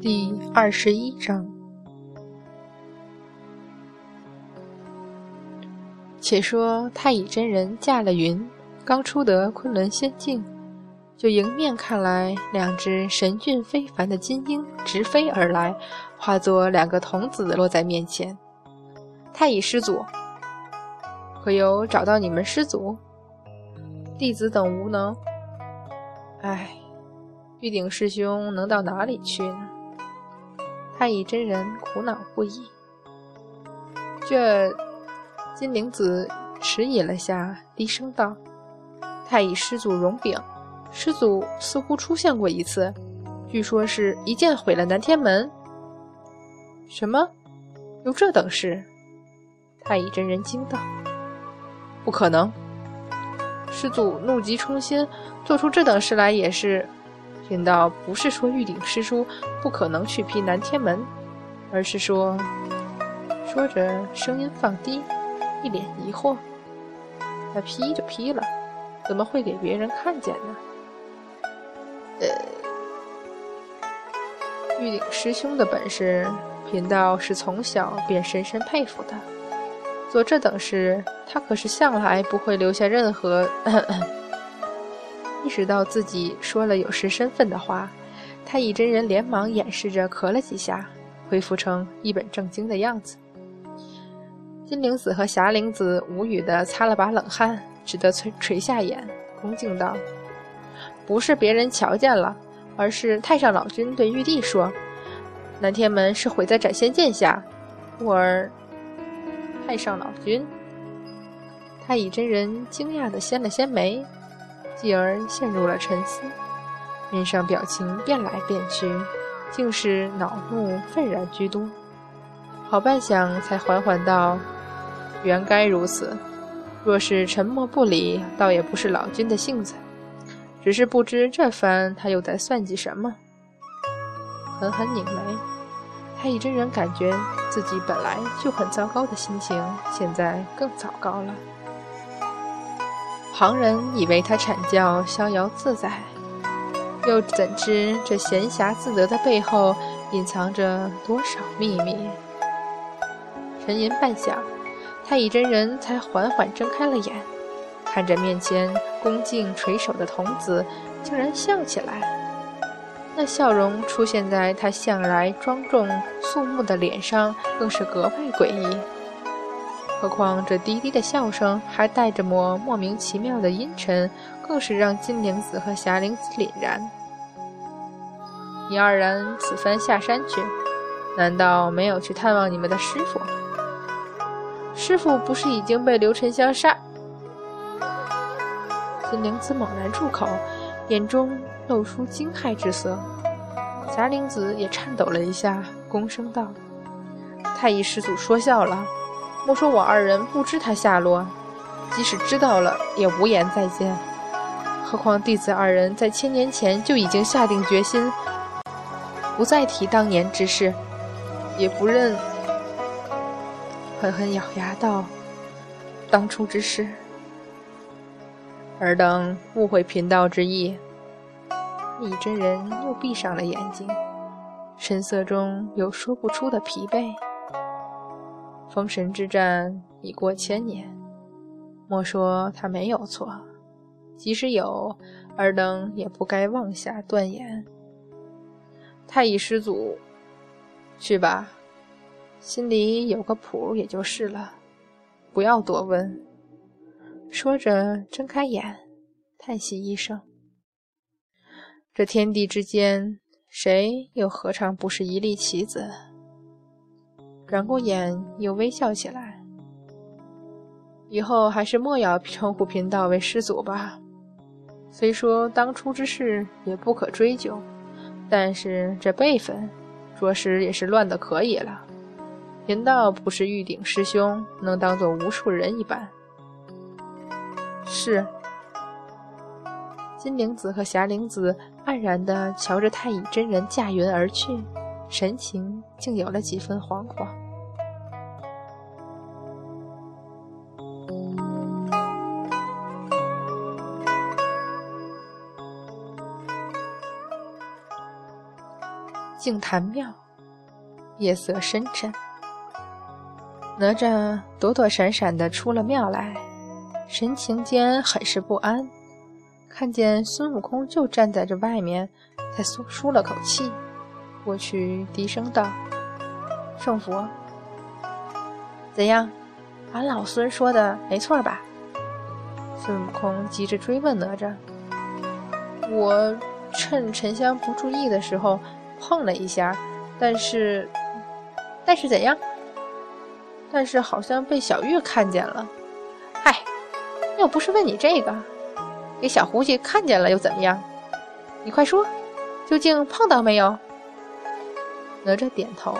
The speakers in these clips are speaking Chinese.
第二十一章。且说太乙真人驾了云，刚出得昆仑仙境，就迎面看来两只神俊非凡的金鹰直飞而来，化作两个童子落在面前。太乙师祖，可有找到你们师祖？弟子等无能。唉，玉鼎师兄能到哪里去呢？太乙真人苦恼不已。这金灵子迟疑了下，低声道：“太乙师祖容禀，师祖似乎出现过一次，据说是一剑毁了南天门。”什么？有这等事？太乙真人惊道：“不可能！师祖怒极冲心，做出这等事来也是……”贫道不是说玉鼎师叔不可能去劈南天门，而是说……说着声音放低，一脸疑惑：“那劈就劈了，怎么会给别人看见呢？”呃，玉鼎师兄的本事，贫道是从小便深深佩服的。做这等事，他可是向来不会留下任何……意识到自己说了有失身份的话，太乙真人连忙掩饰着咳了几下，恢复成一本正经的样子。金灵子和霞灵子无语地擦了把冷汗，只得垂垂下眼，恭敬道：“不是别人瞧见了，而是太上老君对玉帝说，南天门是毁在斩仙剑下。故而，太上老君。”太乙真人惊讶地掀了掀眉。继而陷入了沉思，面上表情变来变去，竟是恼怒愤然居多。好半晌，才缓缓道：“原该如此。若是沉默不理，倒也不是老君的性子。只是不知这番他又在算计什么。”狠狠拧眉，太乙真人感觉自己本来就很糟糕的心情，现在更糟糕了。旁人以为他阐教逍遥自在，又怎知这闲暇自得的背后隐藏着多少秘密？沉吟半晌，太乙真人才缓缓睁开了眼，看着面前恭敬垂首的童子，竟然笑起来。那笑容出现在他向来庄重肃穆的脸上，更是格外诡异。何况这低低的笑声还带着抹莫名其妙的阴沉，更是让金灵子和霞灵子凛然。你二人此番下山去，难道没有去探望你们的师傅？师傅不是已经被刘沉香杀？金灵子猛然住口，眼中露出惊骇之色。霞灵子也颤抖了一下，躬声道：“太乙师祖说笑了。”莫说我二人不知他下落，即使知道了，也无颜再见。何况弟子二人在千年前就已经下定决心，不再提当年之事，也不认。狠狠咬牙道：“当初之事，尔等误会贫道之意。”李真人又闭上了眼睛，神色中有说不出的疲惫。封神之战已过千年，莫说他没有错，即使有，尔等也不该妄下断言。太乙师祖，去吧，心里有个谱也就是了，不要多问。说着，睁开眼，叹息一声：“这天地之间，谁又何尝不是一粒棋子？”转过眼，又微笑起来。以后还是莫要称呼贫道为师祖吧。虽说当初之事也不可追究，但是这辈分，着实也是乱得可以了。贫道不是玉鼎师兄，能当做无数人一般。是。金灵子和霞灵子黯然地瞧着太乙真人驾云而去。神情竟有了几分惶惶。净坛庙，夜色深沉。哪吒躲躲闪闪的出了庙来，神情间很是不安。看见孙悟空就站在这外面，才舒舒了口气，过去低声道：“圣佛，怎样？俺老孙说的没错吧？”孙悟空急着追问哪吒：“我趁沉香不注意的时候碰了一下，但是，但是怎样？但是好像被小玉看见了。嗨，又不是问你这个。”给小狐狸看见了又怎么样？你快说，究竟碰到没有？哪吒点头，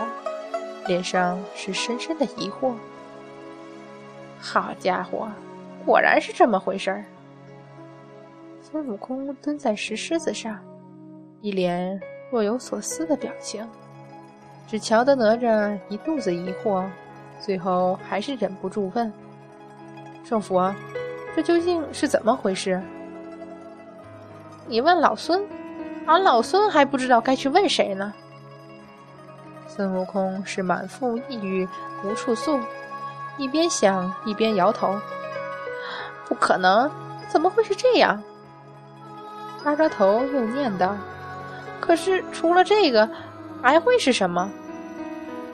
脸上是深深的疑惑。好家伙，果然是这么回事儿。孙悟空蹲在石狮子上，一脸若有所思的表情，只瞧得哪吒一肚子疑惑，最后还是忍不住问：“圣佛，这究竟是怎么回事？”你问老孙，俺老孙还不知道该去问谁呢。孙悟空是满腹抑郁无处诉，一边想一边摇头。不可能，怎么会是这样？抓抓头又念叨：“可是除了这个，还会是什么？”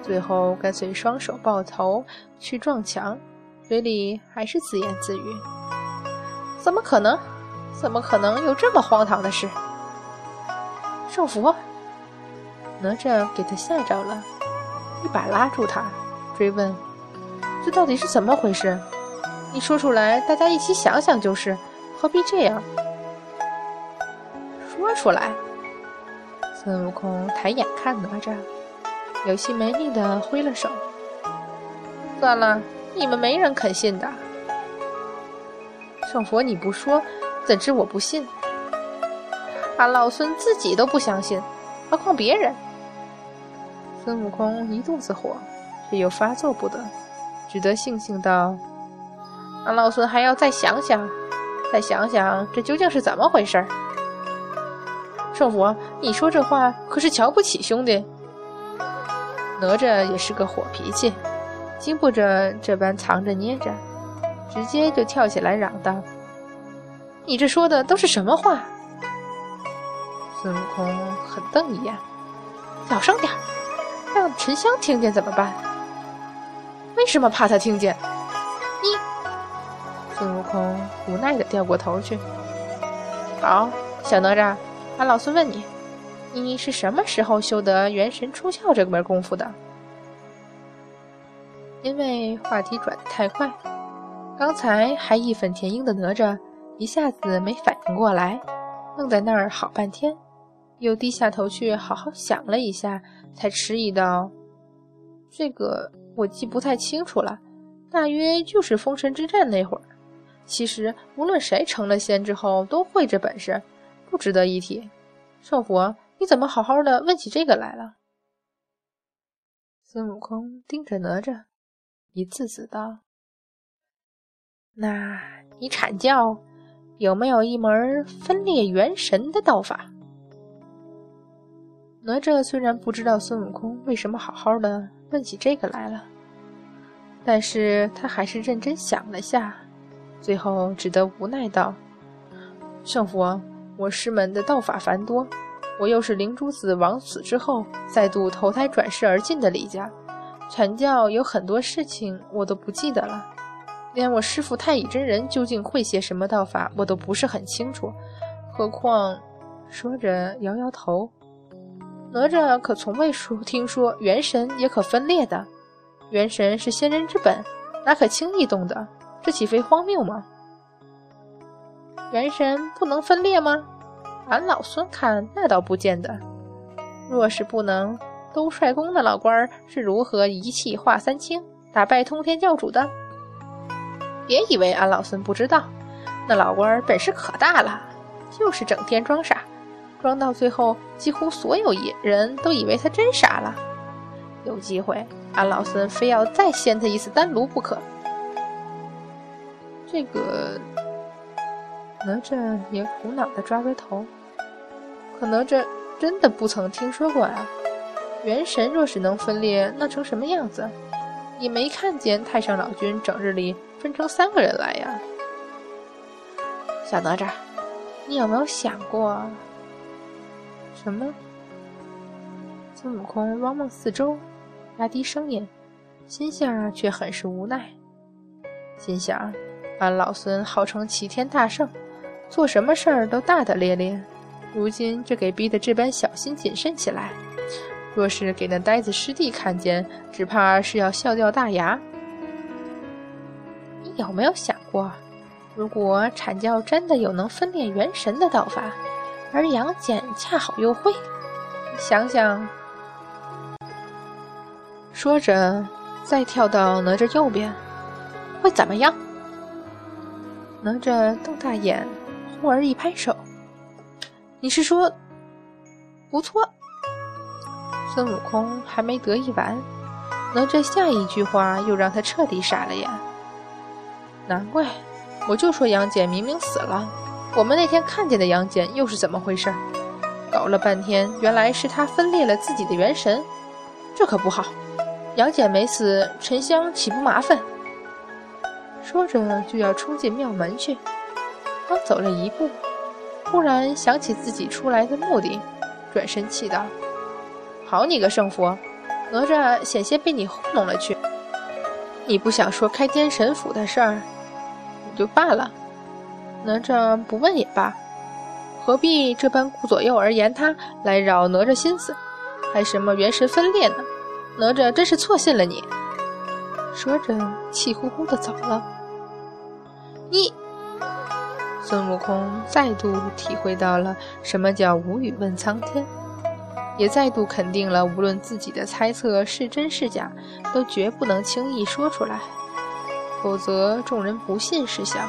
最后干脆双手抱头去撞墙，嘴里还是自言自语：“怎么可能？”怎么可能有这么荒唐的事？圣佛，哪吒给他吓着了，一把拉住他，追问：“这到底是怎么回事？你说出来，大家一起想想就是，何必这样？”说出来。孙悟空抬眼看哪吒，有气没力的挥了手：“算了，你们没人肯信的。圣佛，你不说。”怎知我不信？俺老孙自己都不相信，何况别人？孙悟空一肚子火，却又发作不得，只得悻悻道：“俺老孙还要再想想，再想想，这究竟是怎么回事儿？”圣佛，你说这话可是瞧不起兄弟？哪吒也是个火脾气，经不着这般藏着捏着，直接就跳起来嚷道。你这说的都是什么话？孙悟空狠瞪一眼，小声点儿让沉香听见怎么办？为什么怕他听见？你，孙悟空无奈的掉过头去。好，小哪吒，俺老孙问你，你是什么时候修得元神出窍这门功夫的？因为话题转得太快，刚才还义愤填膺的哪吒。一下子没反应过来，愣在那儿好半天，又低下头去好好想了一下，才迟疑道：“这个我记不太清楚了，大约就是封神之战那会儿。其实无论谁成了仙之后都会这本事，不值得一提。圣佛，你怎么好好的问起这个来了？”孙悟空盯着哪吒，一字字道：“那你阐教？”有没有一门分裂元神的道法？哪吒虽然不知道孙悟空为什么好好的问起这个来了，但是他还是认真想了下，最后只得无奈道：“圣佛，我师门的道法繁多，我又是灵珠子王死之后再度投胎转世而进的李家，传教有很多事情我都不记得了。”连我师傅太乙真人究竟会些什么道法，我都不是很清楚。何况，说着摇摇头，哪吒可从未说听说元神也可分裂的。元神是仙人之本，哪可轻易动的？这岂非荒谬吗？元神不能分裂吗？俺老孙看那倒不见得。若是不能，都率宫的老官是如何一气化三清，打败通天教主的？别以为俺老孙不知道，那老官本事可大了，就是整天装傻，装到最后，几乎所有人都以为他真傻了。有机会，俺老孙非要再掀他一次丹炉不可。这个哪吒也苦恼地抓着头，可哪吒真的不曾听说过啊。元神若是能分裂，那成什么样子？你没看见太上老君整日里分成三个人来呀？小哪吒，你有没有想过什么？孙悟空望望四周，压低声音，心下却很是无奈。心想：俺老孙号称齐天大圣，做什么事儿都大大咧咧，如今这给逼得这般小心谨慎起来。若是给那呆子师弟看见，只怕是要笑掉大牙。你有没有想过，如果阐教真的有能分裂元神的道法，而杨戬恰好又会，想想。说着，再跳到哪吒右边，会怎么样？哪吒瞪大眼，忽而一拍手：“你是说，不错。”孙悟空还没得意完，哪吒下一句话又让他彻底傻了眼。难怪，我就说杨戬明明死了，我们那天看见的杨戬又是怎么回事？搞了半天，原来是他分裂了自己的元神，这可不好。杨戬没死，沉香岂不麻烦？说着就要冲进庙门去，刚走了一步，忽然想起自己出来的目的，转身气道。好你个圣佛，哪吒险些被你糊弄了去。你不想说开天神府的事儿，也就罢了。哪吒不问也罢，何必这般顾左右而言他，来扰哪吒心思？还什么元神分裂呢？哪吒真是错信了你。说着，气呼呼的走了。你，孙悟空再度体会到了什么叫无语问苍天。也再度肯定了，无论自己的猜测是真是假，都绝不能轻易说出来，否则众人不信是小，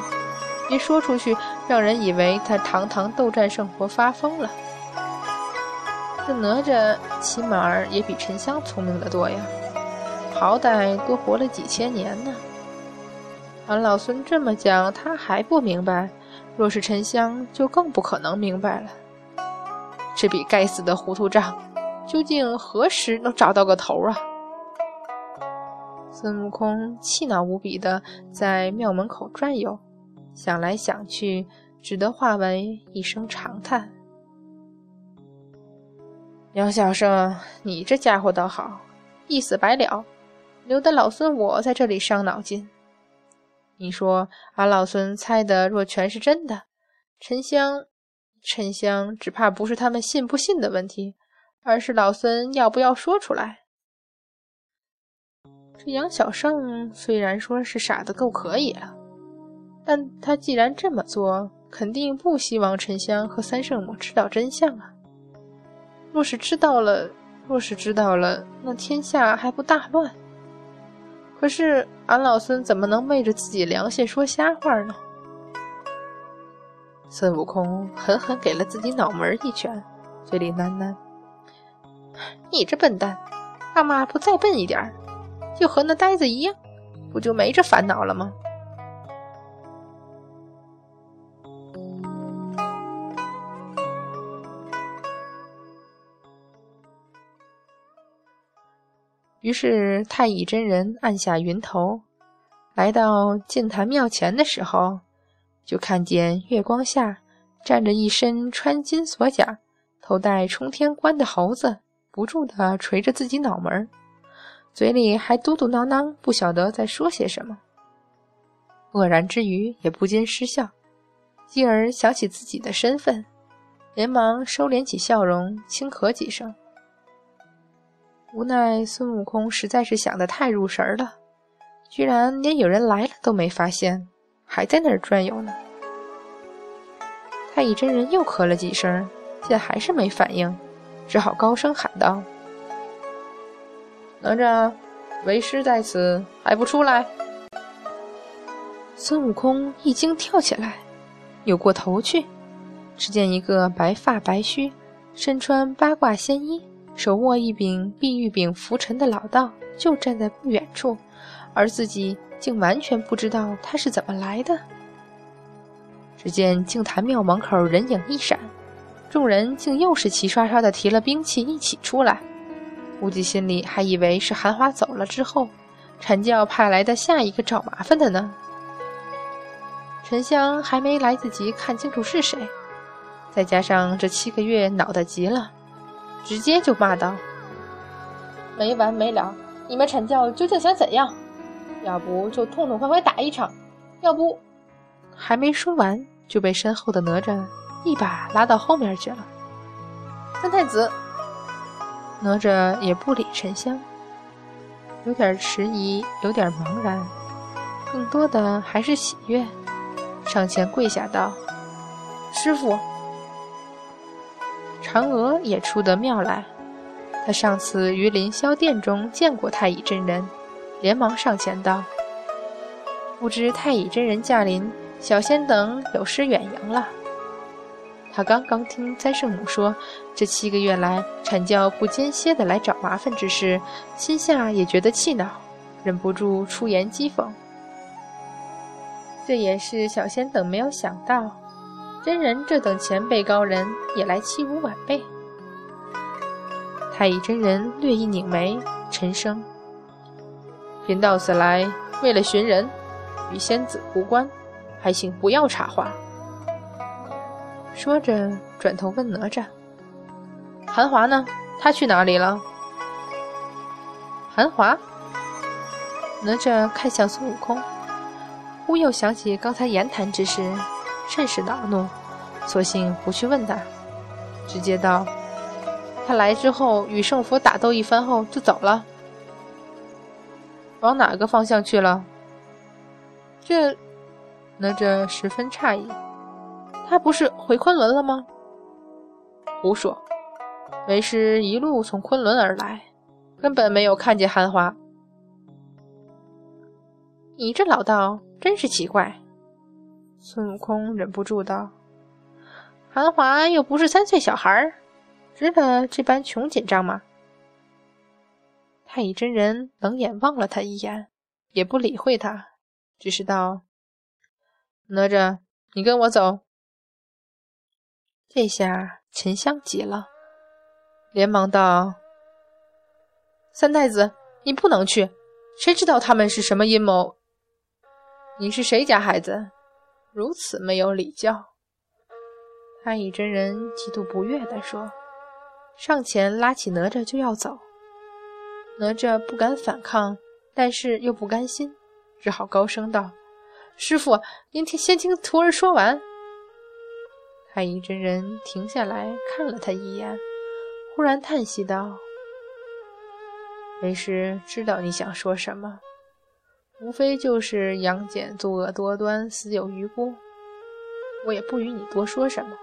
一说出去，让人以为他堂堂斗战胜佛发疯了。这哪吒起码也比沉香聪明得多呀，好歹多活了几千年呢。俺老孙这么讲，他还不明白，若是沉香，就更不可能明白了。这笔该死的糊涂账，究竟何时能找到个头啊？孙悟空气恼无比的在庙门口转悠，想来想去，只得化为一声长叹：“杨小生，你这家伙倒好，一死百了，留得老孙我在这里伤脑筋。你说俺老孙猜的若全是真的，沉香……”沉香只怕不是他们信不信的问题，而是老孙要不要说出来。这杨小胜虽然说是傻的够可以了，但他既然这么做，肯定不希望沉香和三圣母知道真相啊。若是知道了，若是知道了，那天下还不大乱？可是俺老孙怎么能昧着自己良心说瞎话呢？孙悟空狠狠给了自己脑门一拳，嘴里喃喃：“你这笨蛋，干嘛不再笨一点就和那呆子一样，不就没这烦恼了吗？”于是太乙真人按下云头，来到净坛庙前的时候。就看见月光下站着一身穿金锁甲、头戴冲天冠的猴子，不住地捶着自己脑门，嘴里还嘟嘟囔囔，不晓得在说些什么。愕然之余，也不禁失笑，继而想起自己的身份，连忙收敛起笑容，轻咳几声。无奈孙悟空实在是想得太入神了，居然连有人来了都没发现。还在那儿转悠呢。太乙真人又咳了几声，见还是没反应，只好高声喊道：“哪吒，为师在此，还不出来？”孙悟空一惊，跳起来，扭过头去，只见一个白发白须、身穿八卦仙衣、手握一柄碧玉柄拂尘的老道，就站在不远处，而自己。竟完全不知道他是怎么来的。只见净坛庙门口人影一闪，众人竟又是齐刷刷的提了兵器一起出来。估计心里还以为是韩华走了之后，阐教派来的下一个找麻烦的呢。沉香还没来得及看清楚是谁，再加上这七个月脑袋急了，直接就骂道：“没完没了！你们阐教究竟想怎样？要不就痛痛快快打一场，要不……”还没说完，就被身后的哪吒一把拉到后面去了。三太子。哪吒也不理沉香，有点迟疑，有点茫然，更多的还是喜悦，上前跪下道：“师傅。”嫦娥也出得庙来，他上次于凌霄殿中见过太乙真人，连忙上前道：“不知太乙真人驾临，小仙等有失远迎了。”他刚刚听灾圣母说，这七个月来阐教不间歇的来找麻烦之事，心下也觉得气恼，忍不住出言讥讽。这也是小仙等没有想到，真人这等前辈高人也来欺侮晚辈。太乙真人略一拧眉，沉声：“贫道此来为了寻人，与仙子无关，还请不要插话。”说着，转头问哪吒：“韩华呢？他去哪里了？”韩华，哪吒看向孙悟空，忽又想起刚才言谈之事，甚是恼怒，索性不去问他，直接道：“他来之后与圣佛打斗一番后就走了，往哪个方向去了？”这，哪吒十分诧异。他不是回昆仑了吗？胡说！为师一路从昆仑而来，根本没有看见韩华。你这老道真是奇怪。孙悟空忍不住道：“韩华又不是三岁小孩，值得这般穷紧张吗？”太乙真人冷眼望了他一眼，也不理会他，只是道：“哪吒，你跟我走。”这下沉香急了，连忙道：“三太子，你不能去，谁知道他们是什么阴谋？你是谁家孩子，如此没有礼教？”太乙真人极度不悦地说，上前拉起哪吒就要走。哪吒不敢反抗，但是又不甘心，只好高声道：“师傅，您听，先听徒儿说完。”太乙真人停下来看了他一眼，忽然叹息道：“为师知道你想说什么，无非就是杨戬作恶多端，死有余辜。我也不与你多说什么，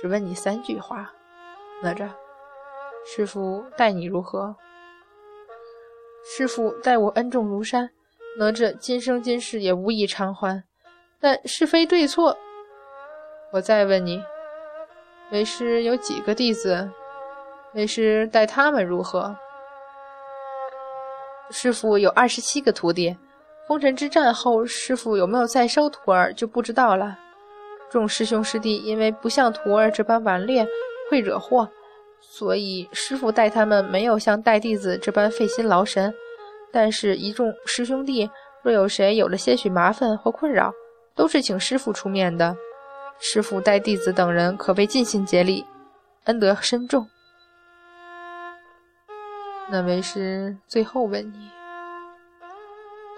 只问你三句话：哪吒，师傅待你如何？师傅待我恩重如山，哪吒今生今世也无意偿还。但是非对错……”我再问你，为师有几个弟子？为师待他们如何？师傅有二十七个徒弟。封神之战后，师傅有没有再收徒儿就不知道了。众师兄师弟因为不像徒儿这般顽劣，会惹祸，所以师傅待他们没有像待弟子这般费心劳神。但是，一众师兄弟若有谁有了些许麻烦或困扰，都是请师傅出面的。师傅待弟子等人可谓尽心竭力，恩德深重。那为师最后问你，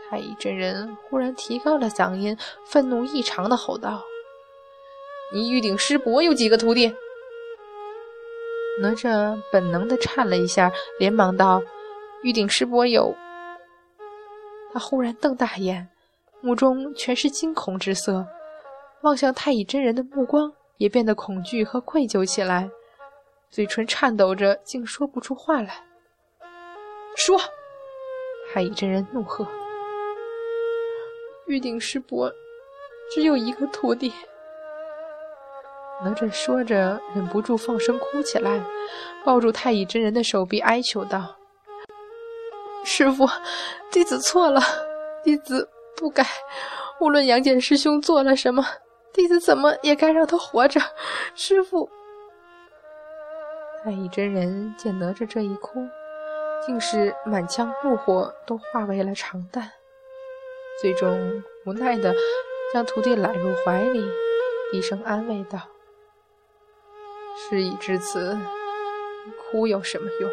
太乙真人忽然提高了嗓音，愤怒异常的吼道：“你玉鼎师伯有几个徒弟？”哪吒本能的颤了一下，连忙道：“玉鼎师伯有。”他忽然瞪大眼，目中全是惊恐之色。望向太乙真人的目光也变得恐惧和愧疚起来，嘴唇颤抖着，竟说不出话来。说！太乙真人怒喝：“玉鼎师伯只有一个徒弟。”哪吒说着，忍不住放声哭起来，抱住太乙真人的手臂，哀求道：“师傅，弟子错了，弟子不该。无论杨戬师兄做了什么。”弟子怎么也该让他活着，师傅。太乙真人见哪吒这一哭，竟是满腔怒火都化为了长淡，最终无奈的将徒弟揽入怀里，低声安慰道：“事已至此，哭有什么用？”